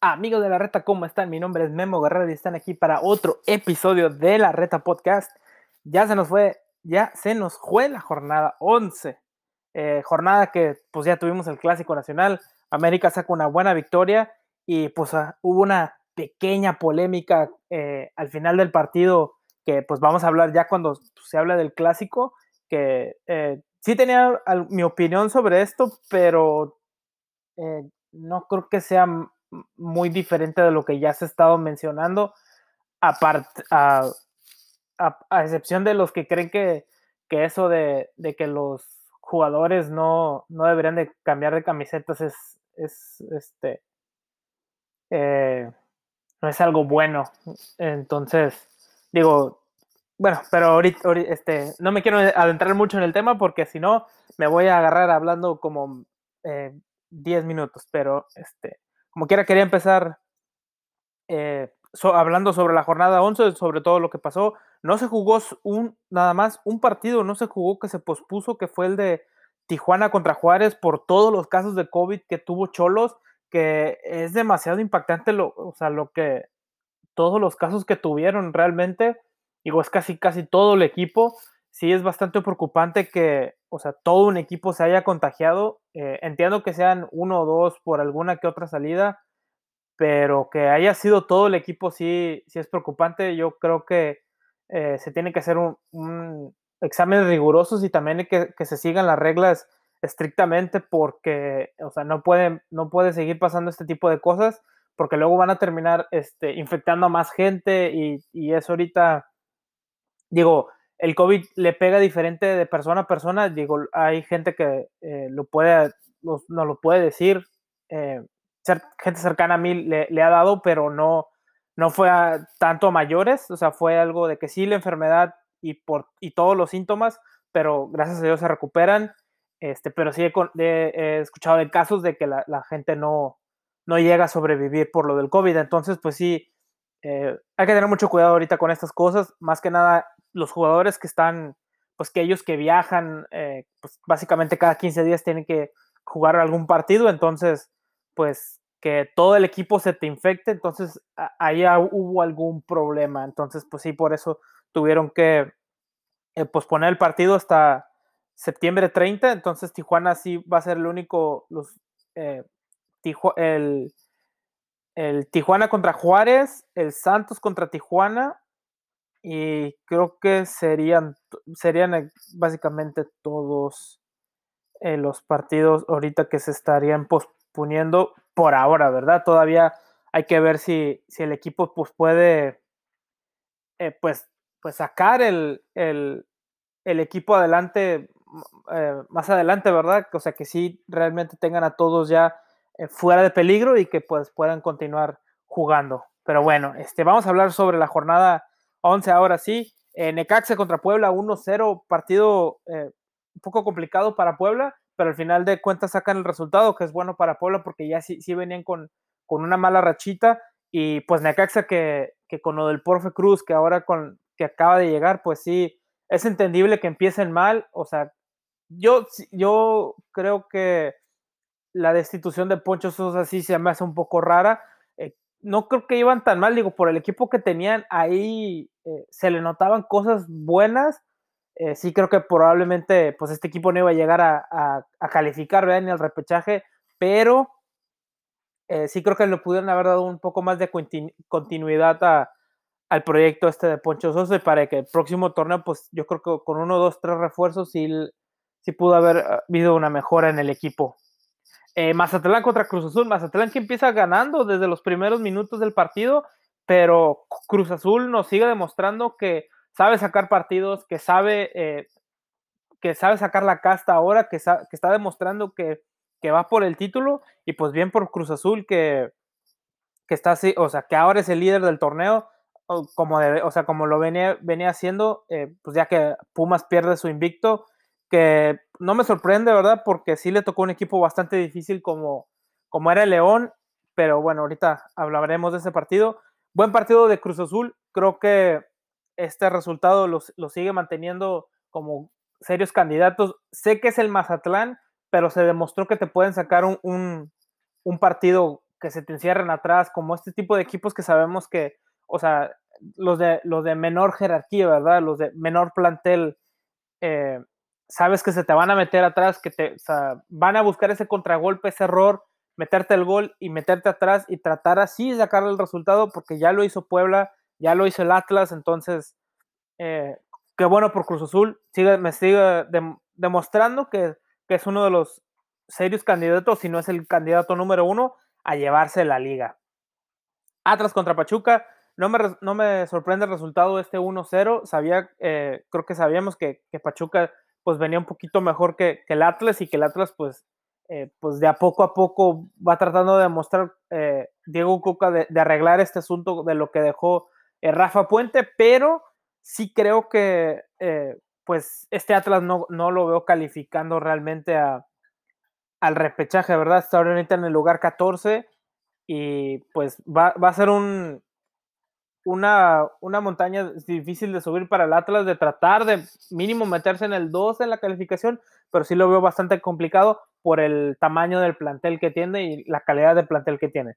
amigos de la Reta, ¿cómo están? Mi nombre es Memo Guerrero y están aquí para otro episodio de la Reta Podcast. Ya se nos fue, ya se nos fue la jornada 11. Eh, jornada que pues ya tuvimos el Clásico Nacional. América saca una buena victoria y pues ah, hubo una pequeña polémica eh, al final del partido que pues vamos a hablar ya cuando se habla del Clásico, que eh, sí tenía mi opinión sobre esto, pero no creo que sea muy diferente de lo que ya se ha estado mencionando, aparte, a, excepción de los que creen que, eso de, que los jugadores no, no, deberían de cambiar de camisetas es, es este eh, no es algo bueno. Entonces, digo, bueno, pero ahorita, este, no me quiero adentrar mucho en el tema porque si no me voy a agarrar hablando como eh, 10 minutos, pero este, como quiera quería empezar eh, hablando sobre la jornada 11, sobre todo lo que pasó. No se jugó un, nada más un partido, no se jugó que se pospuso, que fue el de Tijuana contra Juárez por todos los casos de COVID que tuvo Cholos, que es demasiado impactante lo, o sea, lo que todos los casos que tuvieron realmente, digo, es casi casi todo el equipo sí es bastante preocupante que, o sea, todo un equipo se haya contagiado. Eh, entiendo que sean uno o dos por alguna que otra salida, pero que haya sido todo el equipo sí, sí es preocupante. Yo creo que eh, se tiene que hacer un, un examen rigurosos y también que, que, se sigan las reglas estrictamente porque, o sea, no puede, no puede seguir pasando este tipo de cosas porque luego van a terminar este, infectando a más gente y, y eso ahorita, digo, el COVID le pega diferente de persona a persona. Digo, hay gente que eh, lo puede, no lo puede decir. Eh, gente cercana a mí le, ha dado, pero no, no fue tanto a mayores. O sea, fue algo de que sí, la enfermedad y, por, y todos los síntomas, pero gracias a Dios se recuperan. Este, pero sí he, escuchado de casos de que la, gente no, no llega a sobrevivir por lo del COVID. Entonces, pues sí, eh, hay que tener mucho cuidado ahorita con estas cosas. Más que nada, los jugadores que están, pues que ellos que viajan, eh, pues básicamente cada 15 días tienen que jugar algún partido, entonces, pues que todo el equipo se te infecte, entonces ahí hubo algún problema, entonces, pues sí, por eso tuvieron que eh, posponer el partido hasta septiembre 30, entonces Tijuana sí va a ser el único, los, eh, el, el Tijuana contra Juárez, el Santos contra Tijuana y creo que serían, serían eh, básicamente todos eh, los partidos ahorita que se estarían posponiendo por ahora, ¿verdad? Todavía hay que ver si, si el equipo pues, puede eh, pues, pues sacar el, el, el equipo adelante más adelante, ¿verdad? O sea, que sí realmente tengan a todos ya fuera de peligro y que pues puedan continuar jugando. Pero bueno, este, vamos a hablar sobre la jornada 11 ahora sí. Eh, Necaxa contra Puebla, 1-0, partido eh, un poco complicado para Puebla, pero al final de cuentas sacan el resultado, que es bueno para Puebla porque ya sí, sí venían con, con una mala rachita. Y pues Necaxa que, que con lo del Porfe Cruz, que ahora con que acaba de llegar, pues sí, es entendible que empiecen mal. O sea, yo, yo creo que la destitución de Poncho Sosa sí se me hace un poco rara no creo que iban tan mal, digo, por el equipo que tenían ahí eh, se le notaban cosas buenas. Eh, sí creo que probablemente pues este equipo no iba a llegar a, calificar, ¿verdad? Ni al repechaje, pero eh, sí creo que le pudieron haber dado un poco más de continuidad al proyecto este de Poncho Sosa y para que el próximo torneo, pues yo creo que con uno, dos, tres refuerzos sí, sí pudo haber habido una mejora en el equipo. Eh, Mazatlán contra Cruz Azul. Mazatlán que empieza ganando desde los primeros minutos del partido, pero Cruz Azul nos sigue demostrando que sabe sacar partidos, que sabe, eh, que sabe sacar la casta ahora, que, está demostrando que, va por el título y pues bien por Cruz Azul que, que está así, o sea, que ahora es el líder del torneo, como o sea, como lo venía, venía haciendo, eh, pues ya que Pumas pierde su invicto, que no me sorprende, ¿verdad? Porque sí le tocó un equipo bastante difícil como, como era el León, pero bueno, ahorita hablaremos de ese partido. Buen partido de Cruz Azul, creo que este resultado lo, sigue manteniendo como serios candidatos. Sé que es el Mazatlán, pero se demostró que te pueden sacar un, un, partido que se te encierren atrás, como este tipo de equipos que sabemos que, o sea, los de, los de menor jerarquía, ¿verdad? Los de menor plantel, eh, sabes que se te van a meter atrás, que te, o sea, van a buscar ese contragolpe, ese error, meterte el gol y meterte atrás y tratar así de sacar el resultado, porque ya lo hizo Puebla, ya lo hizo el Atlas, entonces, eh, qué bueno por Cruz Azul, sigue, me sigue demostrando que, es uno de los serios candidatos, si no es el candidato número uno, a llevarse la liga. Atlas contra Pachuca, no me, sorprende el resultado de este 1-0. Sabía, eh, creo que sabíamos que, Pachuca pues venía un poquito mejor que, el Atlas y que el Atlas pues, eh, pues de a poco a poco va tratando de demostrar eh, Diego Cuca de, arreglar este asunto de lo que dejó Rafa Puente, pero sí creo que pues este Atlas no, no lo veo calificando realmente a, al repechaje, ¿verdad? Está ahorita en el lugar 14 y pues va, va a ser un, una, una, montaña difícil de subir para el Atlas, de tratar de mínimo meterse en el 2 en la calificación, pero sí lo veo bastante complicado por el tamaño del plantel que tiene y la calidad del plantel que tiene.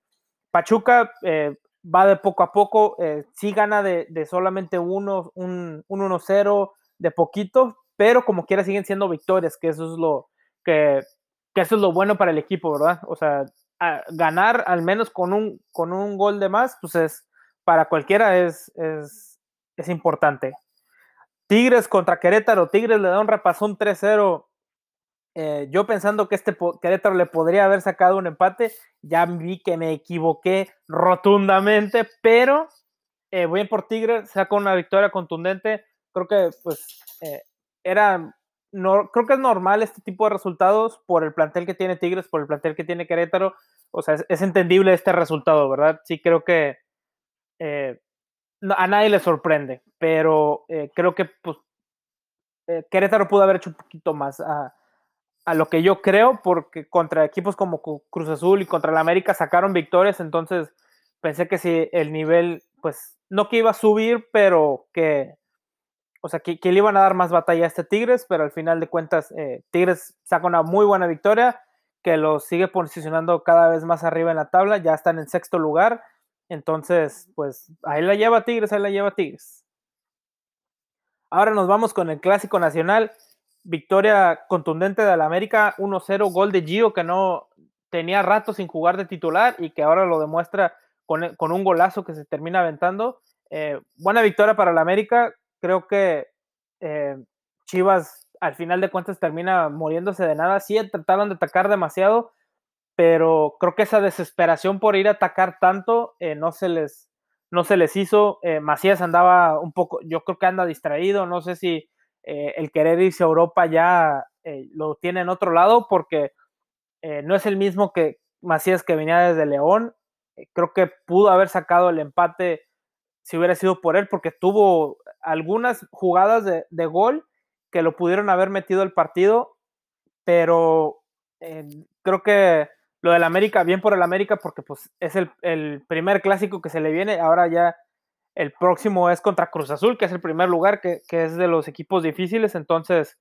Pachuca eh, va de poco a poco, eh, sí gana de, solamente uno, un 1-0, de poquito, pero como quiera siguen siendo victorias, que eso es lo que eso es lo bueno para el equipo, ¿verdad? O sea, ganar al menos con un, con un gol de más, pues es, para cualquiera es, es, es importante. Tigres contra Querétaro, Tigres le da un repasón 3-0. Eh, yo pensando que este Querétaro le podría haber sacado un empate, ya vi que me equivoqué rotundamente, pero eh, voy por Tigres, saco una victoria contundente. Creo que pues eh, era no, creo que es normal este tipo de resultados por el plantel que tiene Tigres, por el plantel que tiene Querétaro. O sea, es, entendible este resultado, ¿verdad? Sí, creo que eh, a nadie le sorprende, pero eh, creo que pues, eh, Querétaro pudo haber hecho un poquito más a, lo que yo creo, porque contra equipos como Cruz Azul y contra el América sacaron victorias, entonces pensé que si el nivel, pues, no que iba a subir, pero que o sea, que, le iban a dar más batalla a este Tigres, pero al final de cuentas eh, Tigres saca una muy buena victoria que los sigue posicionando cada vez más arriba en la tabla, ya están en sexto lugar, entonces pues ahí la lleva Tigres, ahí la lleva Tigres. Ahora nos vamos con el clásico nacional, victoria contundente de la América, 1-0, gol de Gio que no tenía rato sin jugar de titular y que ahora lo demuestra con, con un golazo que se termina aventando. Eh, buena victoria para la América, creo que eh, Chivas al final de cuentas termina muriéndose de nada. Sí, trataron de atacar demasiado, pero creo que esa desesperación por ir a atacar tanto eh, no, se les, no se les hizo. Eh, Macías andaba un poco, yo creo que anda distraído, no sé si eh, el querer irse a Europa ya lo tiene en otro lado, porque no es el mismo que Macías que venía desde León. creo que pudo haber sacado el empate si hubiera sido por él, porque tuvo algunas jugadas de, de gol que lo pudieron haber metido el partido, pero creo que lo del América, bien por el América, porque pues es el, primer clásico que se le viene, ahora ya el próximo es contra Cruz Azul, que es el primer lugar, que, que es de los equipos difíciles, entonces,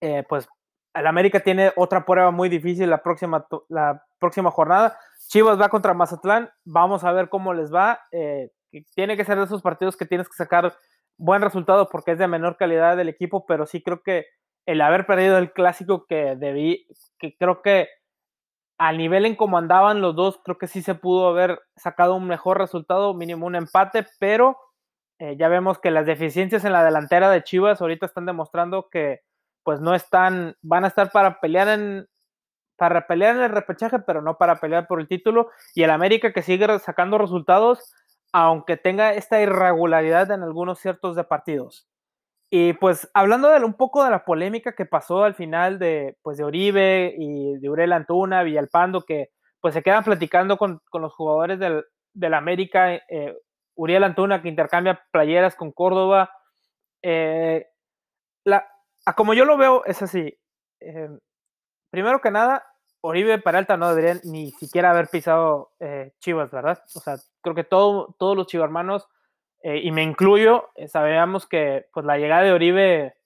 eh, pues el América tiene otra prueba muy difícil la próxima, la próxima jornada. Chivas va contra Mazatlán, vamos a ver cómo les va. Eh, tiene que ser de esos partidos que tienes que sacar buen resultado porque es de menor calidad del equipo, pero sí creo que el haber perdido el clásico que debí, que creo que al nivel en cómo andaban los dos, creo que sí se pudo haber sacado un mejor resultado, mínimo un empate, pero eh, ya vemos que las deficiencias en la delantera de Chivas ahorita están demostrando que pues no están, van a estar para pelear en, para pelear en el repechaje, pero no para pelear por el título, y el América que sigue sacando resultados, aunque tenga esta irregularidad en algunos ciertos de partidos. Y pues hablando de un poco de la polémica que pasó al final de, pues, de Oribe y de Uriel Antuna, Villalpando, que pues se quedan platicando con, con los jugadores del, del América, eh, Uriel Antuna que intercambia playeras con Córdoba. Eh, la, como yo lo veo es así. Eh, primero que nada, Oribe Peralta no debería ni siquiera haber pisado eh, Chivas, ¿verdad? O sea, creo que todo, todos los chivarmanos, eh, y me incluyo, eh, sabíamos que pues, la llegada de Oribe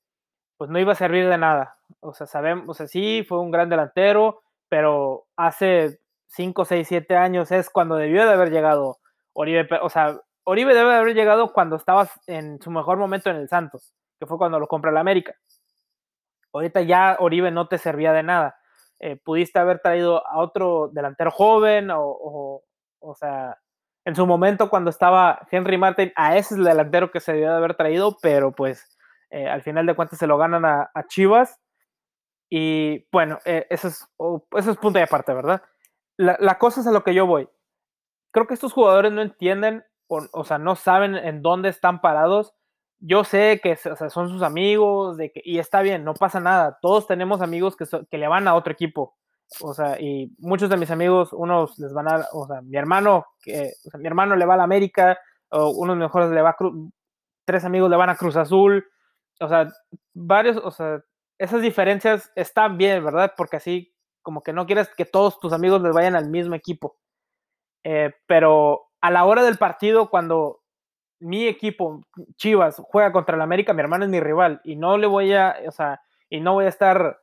pues, no iba a servir de nada. O sea, sabemos, o sea, sí, fue un gran delantero, pero hace 5, 6, 7 años es cuando debió de haber llegado Oribe. O sea, Oribe debe de haber llegado cuando estabas en su mejor momento en el Santos, que fue cuando lo compra el América. Ahorita ya Oribe no te servía de nada. Eh, pudiste haber traído a otro delantero joven o, o, o, sea, en su momento cuando estaba Henry Martin, a ese es el delantero que se debió de haber traído, pero pues eh, al final de cuentas se lo ganan a, Chivas. Y bueno, eh, eso, es, eso es punto de aparte, ¿verdad? La, cosa es a lo que yo voy. Creo que estos jugadores no entienden, o, o sea, no saben en dónde están parados yo sé que son sus amigos y está bien, no pasa nada. Todos tenemos amigos que, que le van a otro equipo. O sea, y muchos de mis amigos, unos les van a, o sea, mi hermano, que, mi hermano le va a la América, o unos mejores le va a Cruz, tres amigos le van a Cruz Azul. O sea, varios, o sea, esas diferencias están bien, ¿verdad? Porque así como que no quieres que todos tus amigos les vayan al mismo equipo. Eh, pero a la hora del partido, cuando mi equipo, Chivas, juega contra el América, mi hermano es mi rival y no le voy a, o sea, y no voy a estar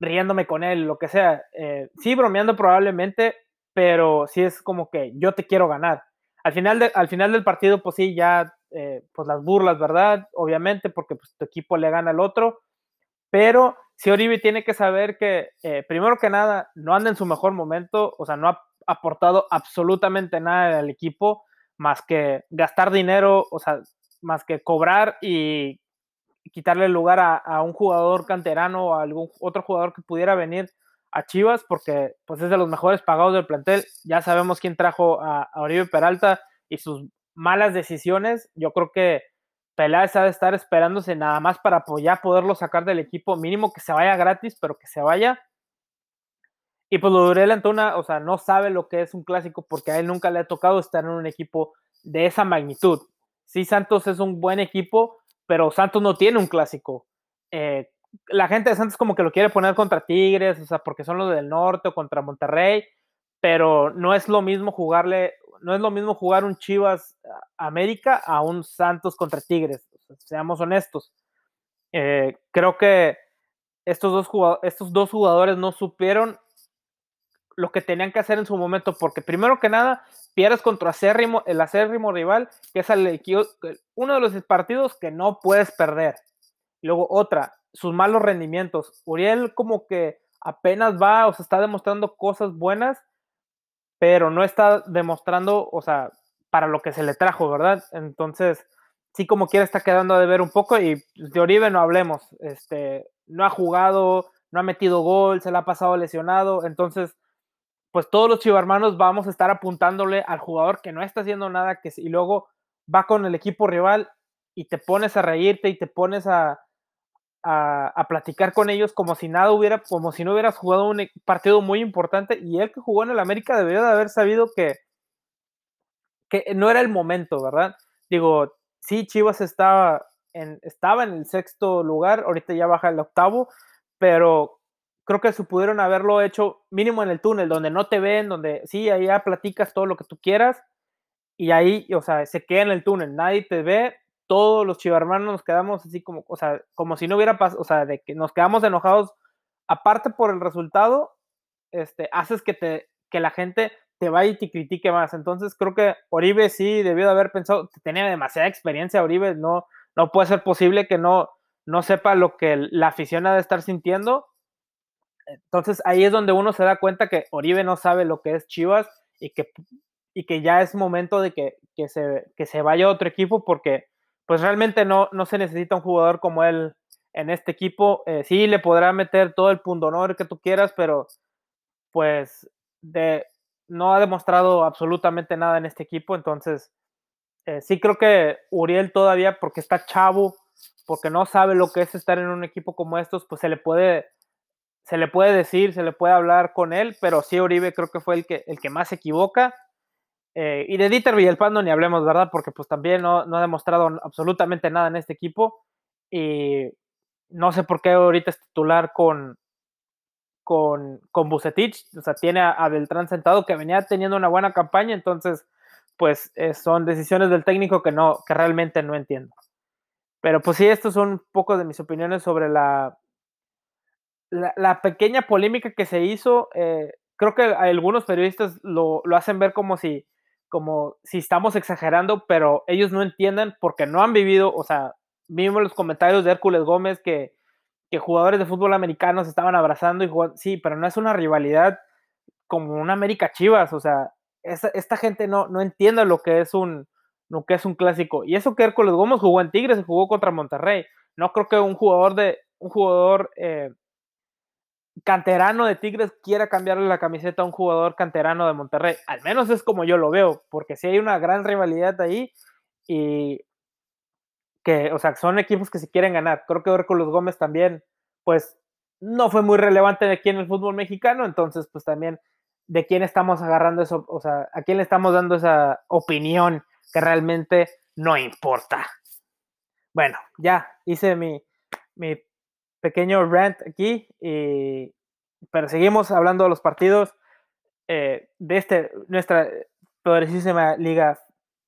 riéndome con él, lo que sea. Eh, sí, bromeando probablemente, pero sí es como que yo te quiero ganar. Al final, de, al final del partido, pues sí, ya, eh, pues las burlas, ¿verdad? Obviamente, porque pues, tu equipo le gana al otro, pero sí Oribe tiene que saber que, eh, primero que nada, no anda en su mejor momento, o sea, no ha aportado absolutamente nada al equipo más que gastar dinero, o sea, más que cobrar y quitarle el lugar a, un jugador canterano o a algún otro jugador que pudiera venir a Chivas, porque pues es de los mejores pagados del plantel. Ya sabemos quién trajo a, Oribe Peralta y sus malas decisiones. Yo creo que Peláez ha de estar esperándose nada más para ya poderlo sacar del equipo, mínimo que se vaya gratis, pero que se vaya y pues Durel Antuna, o sea, no sabe lo que es un clásico porque a él nunca le ha tocado estar en un equipo de esa magnitud. Sí, Santos es un buen equipo, pero Santos no tiene un clásico. Eh, la gente de Santos como que lo quiere poner contra Tigres, o sea, porque son los del norte o contra Monterrey, pero no es lo mismo jugarle, no es lo mismo jugar un Chivas América a un Santos contra Tigres, seamos honestos. Eh, creo que estos dos, estos dos jugadores no supieron lo que tenían que hacer en su momento, porque primero que nada, pierdes contra acérrimo, el acérrimo rival, que es el, uno de los partidos que no puedes perder. Luego otra, sus malos rendimientos. Uriel como que apenas va, o sea, está demostrando cosas buenas, pero no está demostrando, o sea, para lo que se le trajo, ¿verdad? Entonces, sí como quiere está quedando de ver un poco y de Oribe no hablemos, este, no ha jugado, no ha metido gol, se le ha pasado lesionado, entonces pues todos los chivarmanos vamos a estar apuntándole al jugador que no está haciendo nada que, y luego va con el equipo rival y te pones a reírte y te pones a, platicar con ellos como si nada hubiera, como si no hubieras jugado un partido muy importante y él que jugó en el América debería de haber sabido que, que no era el momento, ¿verdad? Digo, sí, Chivas estaba en, estaba en el sexto lugar, ahorita ya baja el octavo, pero creo que se pudieron haberlo hecho mínimo en el túnel, donde no te ven, donde sí, ahí ya platicas todo lo que tú quieras y ahí, o sea, se queda en el túnel, nadie te ve, todos los chivarmanos nos quedamos así como, o sea, como si no hubiera pasado, o sea, de que nos quedamos enojados, aparte por el resultado, este, haces que, te, que la gente te vaya y te critique más. Entonces creo que Oribe sí debió de haber pensado, tenía demasiada experiencia Oribe, no, no puede ser posible que no, no sepa lo que la afición ha de estar sintiendo entonces ahí es donde uno se da cuenta que Oribe no sabe lo que es Chivas y que, y que ya es momento de que, que, se, que se vaya a otro equipo porque pues realmente no, no se necesita un jugador como él en este equipo. Eh, sí, le podrá meter todo el pundonor que tú quieras, pero pues de, no ha demostrado absolutamente nada en este equipo. Entonces, eh, sí creo que Uriel todavía, porque está chavo, porque no sabe lo que es estar en un equipo como estos, pues se le puede se le puede decir, se le puede hablar con él, pero sí Oribe creo que fue el que, el que más se equivoca. Eh, y de Dieter Villalpando ni hablemos, ¿verdad? Porque pues también no, ha demostrado absolutamente nada en este equipo. Y no sé por qué ahorita es titular con, con, con. O sea, tiene a, Beltrán sentado que venía teniendo una buena campaña. Entonces, pues eh, son decisiones del técnico que, no, que realmente no entiendo. Pero pues sí, estos son un poco de mis opiniones sobre la, la, pequeña polémica que se hizo, eh, creo que algunos periodistas lo, lo, hacen ver como si, como si estamos exagerando, pero ellos no entienden porque no han vivido, o sea, vimos los comentarios de Hércules Gómez que, que jugadores de fútbol americano se estaban abrazando y jugando, sí, pero no es una rivalidad como una América Chivas, o sea, esta, esta gente no, no entiende lo que es un lo que es un clásico. Y eso que Hércules Gómez jugó en Tigres y jugó contra Monterrey. No creo que un jugador de un jugador eh, canterano de Tigres quiera cambiarle la camiseta a un jugador canterano de Monterrey. Al menos es como yo lo veo, porque si hay una gran rivalidad ahí y que, o sea, son equipos que se quieren ganar. Creo que Hércules Gómez también, pues, no fue muy relevante aquí en el fútbol mexicano, entonces, pues también, ¿de quién estamos agarrando eso? O sea, ¿a quién le estamos dando esa opinión que realmente no importa? Bueno, ya hice mi, mi pequeño rant aquí, y, pero seguimos hablando de los partidos eh, de este, nuestra poderosísima liga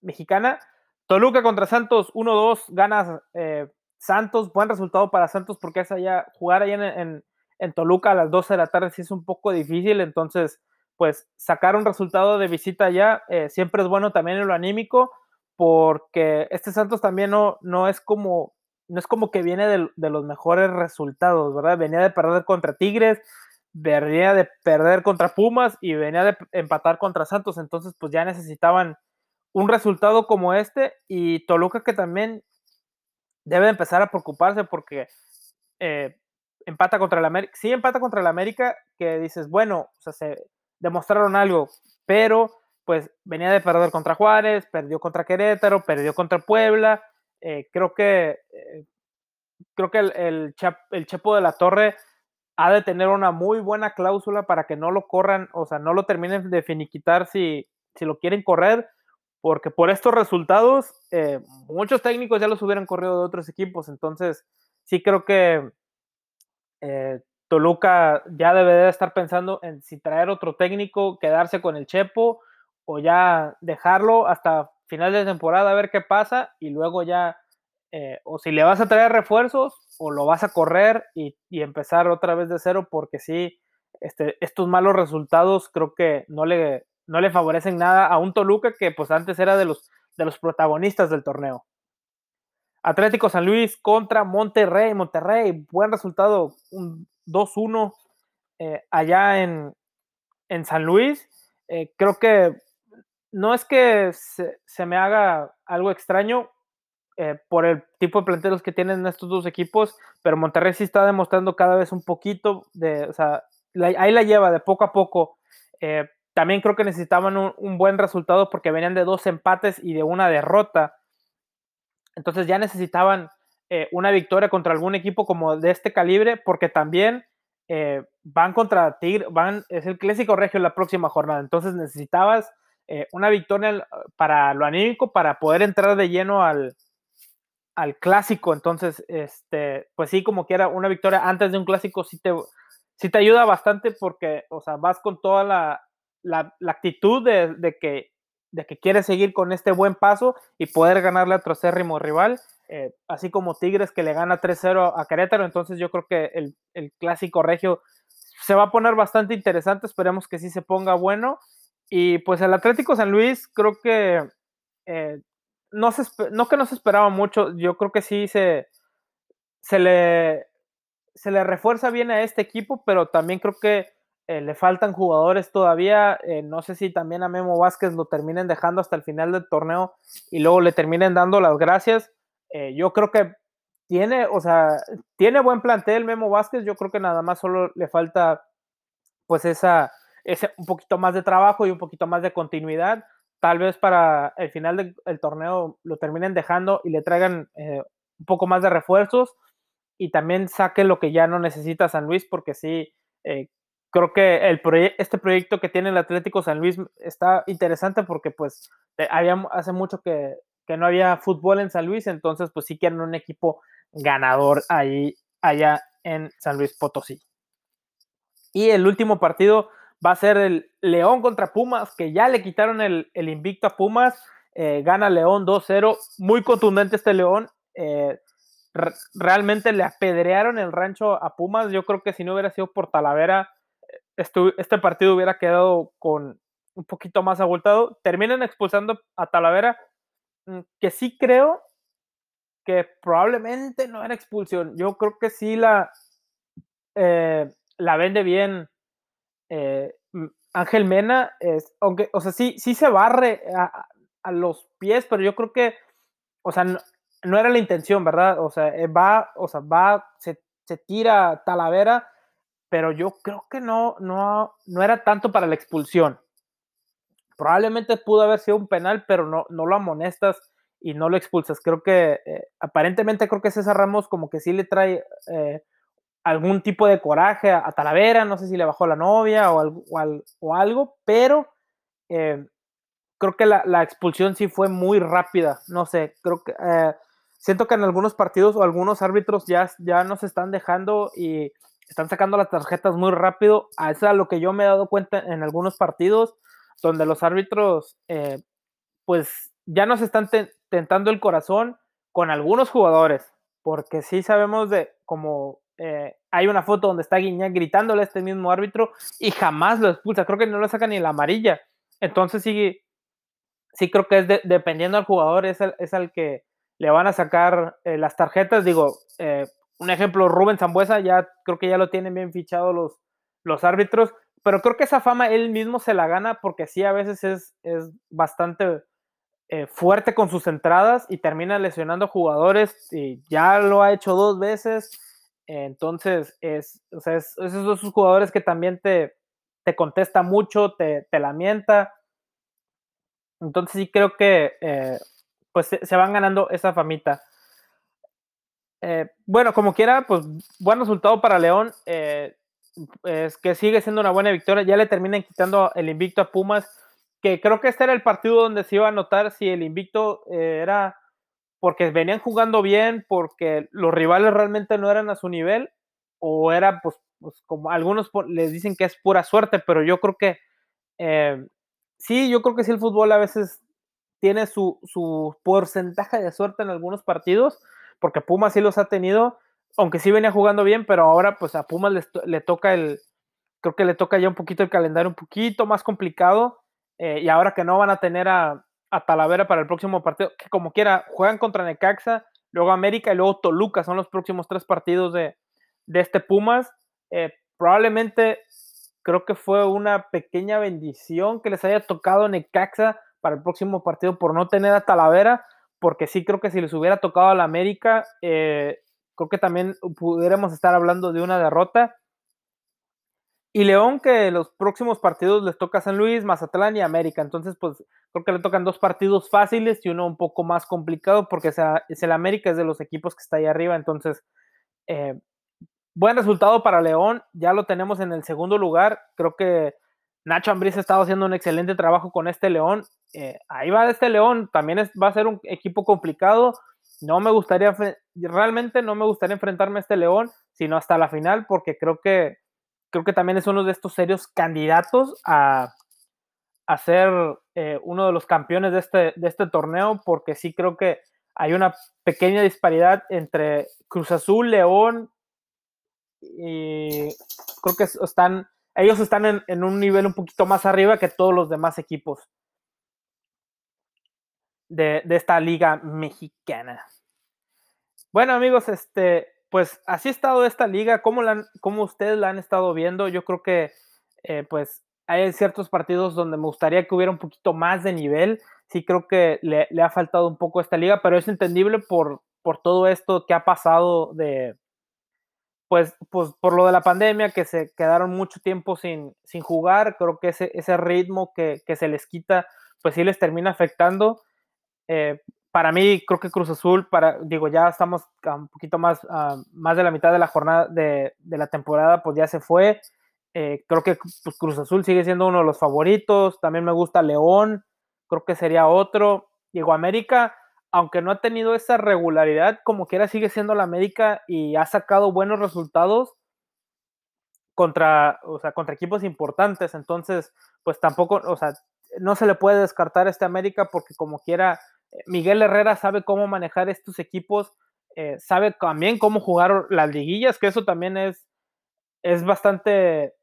mexicana. Toluca contra Santos, 1-2, ganas eh, Santos, buen resultado para Santos porque es allá, jugar allá en, en, Toluca a las 12 de la tarde sí es un poco difícil, entonces pues sacar un resultado de visita allá eh, siempre es bueno también en lo anímico porque este Santos también no, no es como no es como que viene de, los mejores resultados, ¿verdad? Venía de perder contra Tigres, venía de perder contra Pumas y venía de empatar contra Santos, entonces pues ya necesitaban un resultado como este y Toluca que también debe empezar a preocuparse porque eh, empata contra el América, sí empata contra el América que dices, bueno, o sea, se demostraron algo, pero pues venía de perder contra Juárez, perdió contra Querétaro, perdió contra Puebla, eh, creo que creo que el, el, el, Chepo de la Torre ha de tener una muy buena cláusula para que no lo corran, o sea, no lo terminen de finiquitar si, si lo quieren correr, porque por estos resultados eh, muchos técnicos ya los hubieran corrido de otros equipos, entonces sí creo que Toluca ya debe de estar pensando en si traer otro técnico, quedarse con el Chepo o ya dejarlo hasta final de temporada a ver qué pasa y luego ya, eh, o si le vas a traer refuerzos o lo vas a correr y, empezar otra vez de cero porque sí, este, estos malos resultados creo que no le, no le favorecen nada a un Toluca que pues antes era de los, de los protagonistas del torneo. Atlético San Luis contra Monterrey. Monterrey, buen resultado, un 2-1 eh, allá en, en, San Luis. Eh, creo que no es que se, me haga algo extraño eh, por el tipo de planteros que tienen estos dos equipos, pero Monterrey sí está demostrando cada vez un poquito de, o sea, ahí la lleva de poco a poco. Eh, también creo que necesitaban un, buen resultado porque venían de dos empates y de una derrota. Entonces ya necesitaban eh, una victoria contra algún equipo como de este calibre, porque también van contra Tigre, van, es el clásico regio la próxima jornada. Entonces necesitabas una victoria para lo anímico, para poder entrar de lleno al, al clásico. Entonces, este, pues sí, como quiera, una victoria antes de un clásico sí te, sí te ayuda bastante porque, o sea, vas con toda la, la, actitud de, de, que, de que quieres seguir con este buen paso y poder ganarle a otro acérrimo rival. Eh, así como Tigres que le gana 3-0 a Querétaro, entonces yo creo que el, el, clásico regio se va a poner bastante interesante, esperemos que sí se ponga bueno y pues el Atlético San Luis creo que eh, no, se, no que no se esperaba mucho, yo creo que sí se, se, le, se le refuerza bien a este equipo, pero también creo que eh, le faltan jugadores todavía. Eh, no sé si también a Memo Vázquez lo terminen dejando hasta el final del torneo y luego le terminen dando las gracias. yo creo que tiene, o sea, tiene buen plantel Memo Vázquez. Yo creo que nada más solo le falta pues esa un poquito más de trabajo y un poquito más de continuidad. Tal vez para el final del torneo lo terminen dejando y le traigan eh, un poco más de refuerzos y también saquen lo que ya no necesita San Luis, porque sí, eh, creo que el este proyecto que tiene el Atlético San Luis está interesante porque pues había, hace mucho que, que, no había fútbol en San Luis, entonces pues sí quieren un equipo ganador ahí, allá en San Luis Potosí. Y el último partido va a ser el León contra Pumas, que ya le quitaron el, invicto a Pumas. Eh, gana León 2-0, muy contundente este León. Eh, realmente le apedrearon el rancho a Pumas. Yo creo que si no hubiera sido por Talavera, este partido hubiera quedado con un poquito más abultado. Terminan expulsando a Talavera, mm, que sí creo que probablemente no era expulsión. Yo creo que sí la, eh, la vende bien eh, Ángel Mena. Es, aunque, o sea, sí, sí se barre a, los pies, pero yo creo que, o sea, no, era la intención, ¿verdad? O sea, eh, va, o sea, va, se, se tira Talavera, pero yo creo que no, no, no era tanto para la expulsión. Probablemente pudo haber sido un penal, pero no, no lo amonestas y no lo expulsas. Creo que eh, aparentemente creo que César Ramos como que sí le trae eh, algún tipo de coraje a, Talavera, no sé si le bajó la novia o, o, algo, pero eh, creo que la, expulsión sí fue muy rápida, no sé, creo que siento que en algunos partidos o algunos árbitros ya, ya nos están dejando y están sacando las tarjetas muy rápido, eso es a lo que yo me he dado cuenta en algunos partidos donde los árbitros pues ya nos están tentando el corazón con algunos jugadores, porque sí sabemos de como eh, hay una foto donde está Guiñac gritándole a este mismo árbitro y jamás lo expulsa, creo que no lo saca ni la amarilla. Entonces sí, sí creo que es dependiendo del jugador, es, es al que le van a sacar eh, las tarjetas. Digo, eh, un ejemplo, Rubén Zambuesa, ya creo que ya lo tienen bien fichado los, los árbitros, pero creo que esa fama él mismo se la gana porque sí a veces es, es bastante eh, fuerte con sus entradas y termina lesionando jugadores y ya lo ha hecho dos veces. Entonces, es, o sea, es, esos jugadores que también te, te contesta mucho, te, te lamenta. Entonces sí creo que eh, pues se, van ganando esa famita. Eh, bueno, como quiera, pues buen resultado para León. es que sigue siendo una buena victoria. Ya le terminan quitando el invicto a Pumas que creo que este era el partido donde se iba a notar si el invicto eh, era porque venían jugando bien, porque los rivales realmente no eran a su nivel, o era, pues, pues como algunos les dicen que es pura suerte, pero yo creo que eh, sí, yo creo que sí el fútbol a veces tiene su, su, porcentaje de suerte en algunos partidos, porque Pumas sí los ha tenido, aunque sí venía jugando bien, pero ahora pues a Pumas le, le toca el, creo que le toca ya un poquito el calendario un poquito más complicado eh, y ahora que no van a tener a, Talavera para el próximo partido, que como quiera, juegan contra Necaxa, luego América y luego Toluca, son los próximos tres partidos de, este Pumas. Eh, probablemente creo que fue una pequeña bendición que les haya tocado Necaxa para el próximo partido por no tener a Talavera, porque sí creo que si les hubiera tocado a la América, eh, creo que también pudiéramos estar hablando de una derrota. Y León, que los próximos partidos les toca San Luis, Mazatlán y América. Entonces, pues creo que le tocan dos partidos fáciles y uno un poco más complicado porque es el América, es de los equipos que está ahí arriba. Entonces, eh, buen resultado para León. Ya lo tenemos en el segundo lugar. Creo que Nacho Ambriz ha estado haciendo un excelente trabajo con este León. Eh, ahí va este León. También va a ser un equipo complicado. No me gustaría, realmente no me gustaría enfrentarme a este León, sino hasta la final porque creo que creo que también es uno de estos serios candidatos a, ser eh, uno de los campeones de este, de este torneo, porque sí creo que hay una pequeña disparidad entre Cruz Azul, León y creo que están, ellos están en, un nivel un poquito más arriba que todos los demás equipos de esta liga mexicana. Bueno amigos, este, pues así ha estado esta liga, ¿cómo, la ustedes la han estado viendo? Yo creo que eh, pues hay ciertos partidos donde me gustaría que hubiera un poquito más de nivel, sí creo que le, ha faltado un poco esta liga, pero es entendible por, por todo esto que ha pasado de, pues, pues por lo de la pandemia, que se quedaron mucho tiempo sin, sin jugar, creo que ese, ese ritmo que, que, se les quita, pues sí les termina afectando. Eh, para mí, creo que Cruz Azul, para, digo, ya estamos un poquito más, uh, más de la mitad de la jornada de, de la temporada, pues ya se fue. Eh, creo que pues, Cruz Azul sigue siendo uno de los favoritos. También me gusta León, creo que sería otro. Digo, América, aunque no ha tenido esa regularidad, como quiera sigue siendo la América y ha sacado buenos resultados contra, o sea, contra equipos importantes. Entonces, pues tampoco, o sea, no se le puede descartar a este América porque como quiera Miguel Herrera sabe cómo manejar estos equipos, eh, sabe también cómo jugar las liguillas, que eso también es, es bastante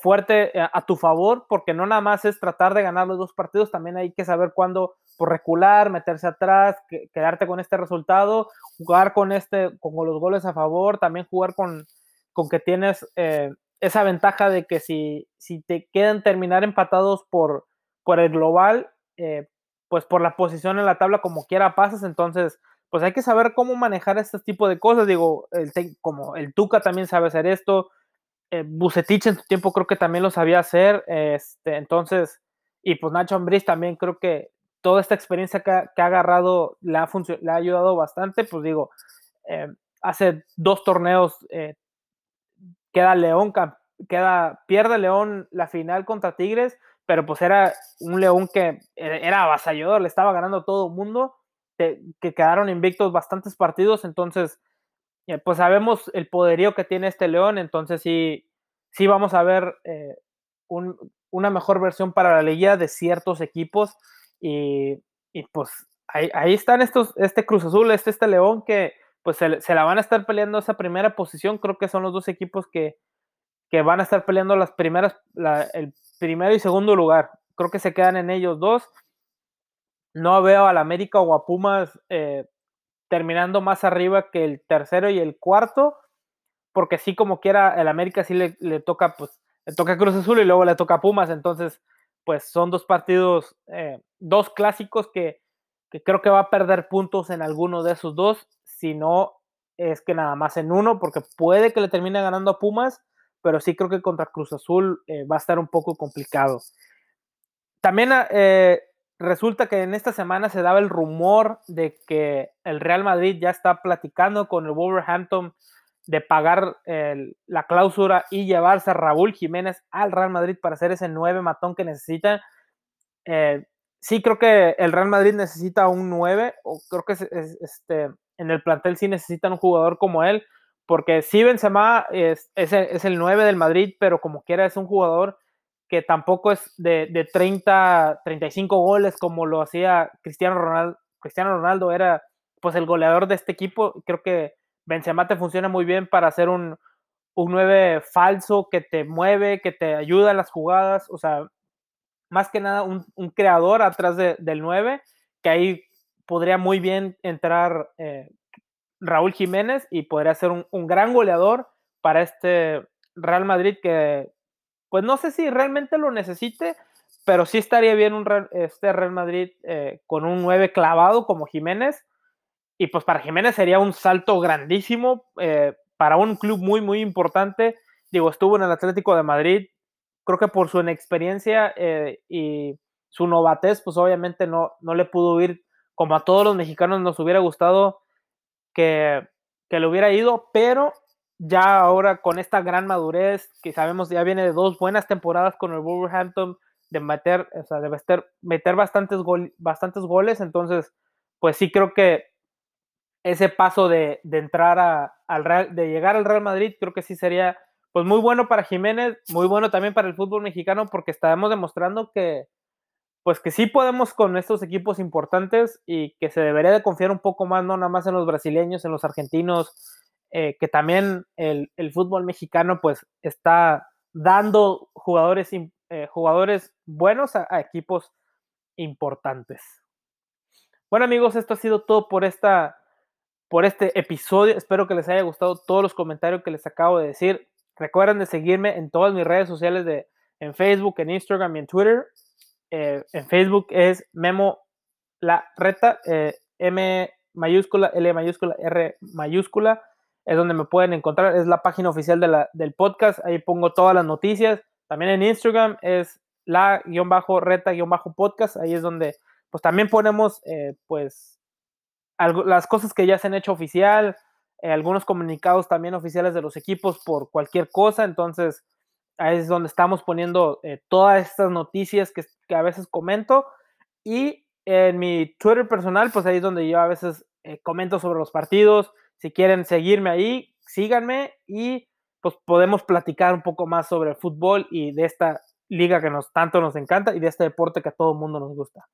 fuerte eh, a, tu favor, porque no nada más es tratar de ganar los dos partidos, también hay que saber cuándo por recular, meterse atrás, quedarte con este resultado, jugar con este, con los goles a favor, también jugar con, con que tienes eh, esa ventaja de que si, si te quedan terminar empatados por, por el global, eh, pues por la posición en la tabla como quiera pasas, entonces pues hay que saber cómo manejar este tipo de cosas, digo, el, como el Tuca también sabe hacer esto, eh, en su tiempo creo que también lo sabía hacer, este, entonces, y pues Nacho Ambriz también creo que toda esta experiencia que ha, agarrado le ha, le ha ayudado bastante, pues digo, eh, hace dos torneos eh, queda León, queda, pierde León la final contra Tigres, pero pues era un León que era avasallador, le estaba ganando todo el mundo, que, quedaron invictos bastantes partidos, entonces eh, pues sabemos el poderío que tiene este León, entonces sí, sí vamos a ver una mejor versión para la liga de ciertos equipos y, pues ahí, están estos, este Cruz Azul, este, este León que pues se, la van a estar peleando esa primera posición. Creo que son los dos equipos que, van a estar peleando las primeras, primero y segundo lugar. Creo que se quedan en ellos dos. No veo al América o a Pumas eh, terminando más arriba que el tercero y el cuarto, porque sí como quiera, el América sí le, le toca, pues, le toca Cruz Azul y luego le toca Pumas, entonces pues son dos partidos, eh, dos clásicos que, creo que va a perder puntos en alguno de esos dos, si no es que nada más en uno, porque puede que le termine ganando a Pumas, pero sí creo que contra Cruz Azul eh, va a estar un poco complicado. También eh, resulta que en esta semana se daba el rumor de que el Real Madrid ya está platicando con el Wolverhampton de pagar la cláusula y llevarse a Raúl Jiménez al Real Madrid para hacer ese nueve matón que necesita. Eh, sí creo que el Real Madrid necesita un 9, o creo que este, en el plantel sí necesitan un jugador como él, porque sí Benzema es, es, el 9 del Madrid, pero como quiera es un jugador que tampoco es de, de 30, 35 goles como lo hacía Cristiano Ronaldo. Cristiano Ronaldo era pues el goleador de este equipo, creo que Benzema te funciona muy bien para hacer un, un 9 falso que te mueve, que te ayuda en las jugadas, o sea, más que nada un, creador atrás del 9, que ahí podría muy bien entrar eh, Raúl Jiménez y podría ser un, gran goleador para este Real Madrid que, pues no sé si realmente lo necesite, pero sí estaría bien este Real Madrid eh, con un 9 clavado como Jiménez y pues para Jiménez sería un salto grandísimo eh, para un club muy, muy importante. Digo, estuvo en el Atlético de Madrid. Creo que por su inexperiencia eh, y su novatez, pues obviamente no, no le pudo ir como a todos los mexicanos nos hubiera gustado que, que le hubiera ido, pero ya ahora con esta gran madurez, que sabemos ya viene de dos buenas temporadas con el Wolverhampton, de meter, o sea, de meter, meter bastantes, bastantes goles, entonces, pues sí creo que ese paso de, entrar a, al Real, de llegar al Real Madrid, creo que sí sería pues muy bueno para Jiménez, muy bueno también para el fútbol mexicano, porque estamos demostrando que pues que sí podemos con estos equipos importantes y que se debería de confiar un poco más, no nada más en los brasileños, en los argentinos, eh, que también el, fútbol mexicano pues está dando jugadores, eh, jugadores buenos a equipos importantes. Bueno amigos, esto ha sido todo por esta por este episodio. Espero que les haya gustado todos los comentarios que les acabo de decir. Recuerden de seguirme en todas mis redes sociales de en Facebook, en Instagram y en Twitter. Eh, en Facebook es Memo La Reta, eh, M mayúscula, L mayúscula, R mayúscula. Es donde me pueden encontrar. Es la página oficial de la, del podcast. Ahí pongo todas las noticias. También en Instagram es la-reta-podcast. Ahí es donde pues también ponemos eh, pues las cosas que ya se han hecho oficial, algunos comunicados también oficiales de los equipos por cualquier cosa, entonces ahí es donde estamos poniendo eh, todas estas noticias que, a veces comento y en mi Twitter personal, pues ahí es donde yo a veces eh, comento sobre los partidos, si quieren seguirme ahí, síganme y pues podemos platicar un poco más sobre el fútbol y de esta liga que nos tanto nos encanta y de este deporte que a todo el mundo nos gusta.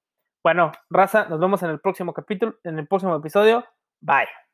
Bueno, raza, nos vemos en el próximo capítulo, en el próximo episodio. Bye.